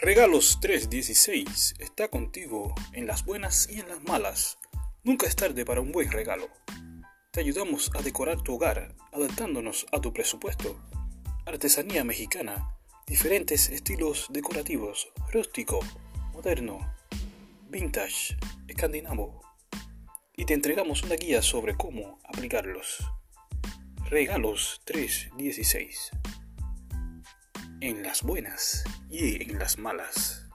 Regalos 316 está contigo en las buenas y en las malas. Nunca es tarde para un buen regalo. Te ayudamos a decorar tu hogar adaptándonos a tu presupuesto. Artesanía mexicana, diferentes estilos decorativos, rústico, moderno, vintage, escandinavo. Y te entregamos una guía sobre cómo aplicarlos. Regalos 316 en las buenas y en las malas.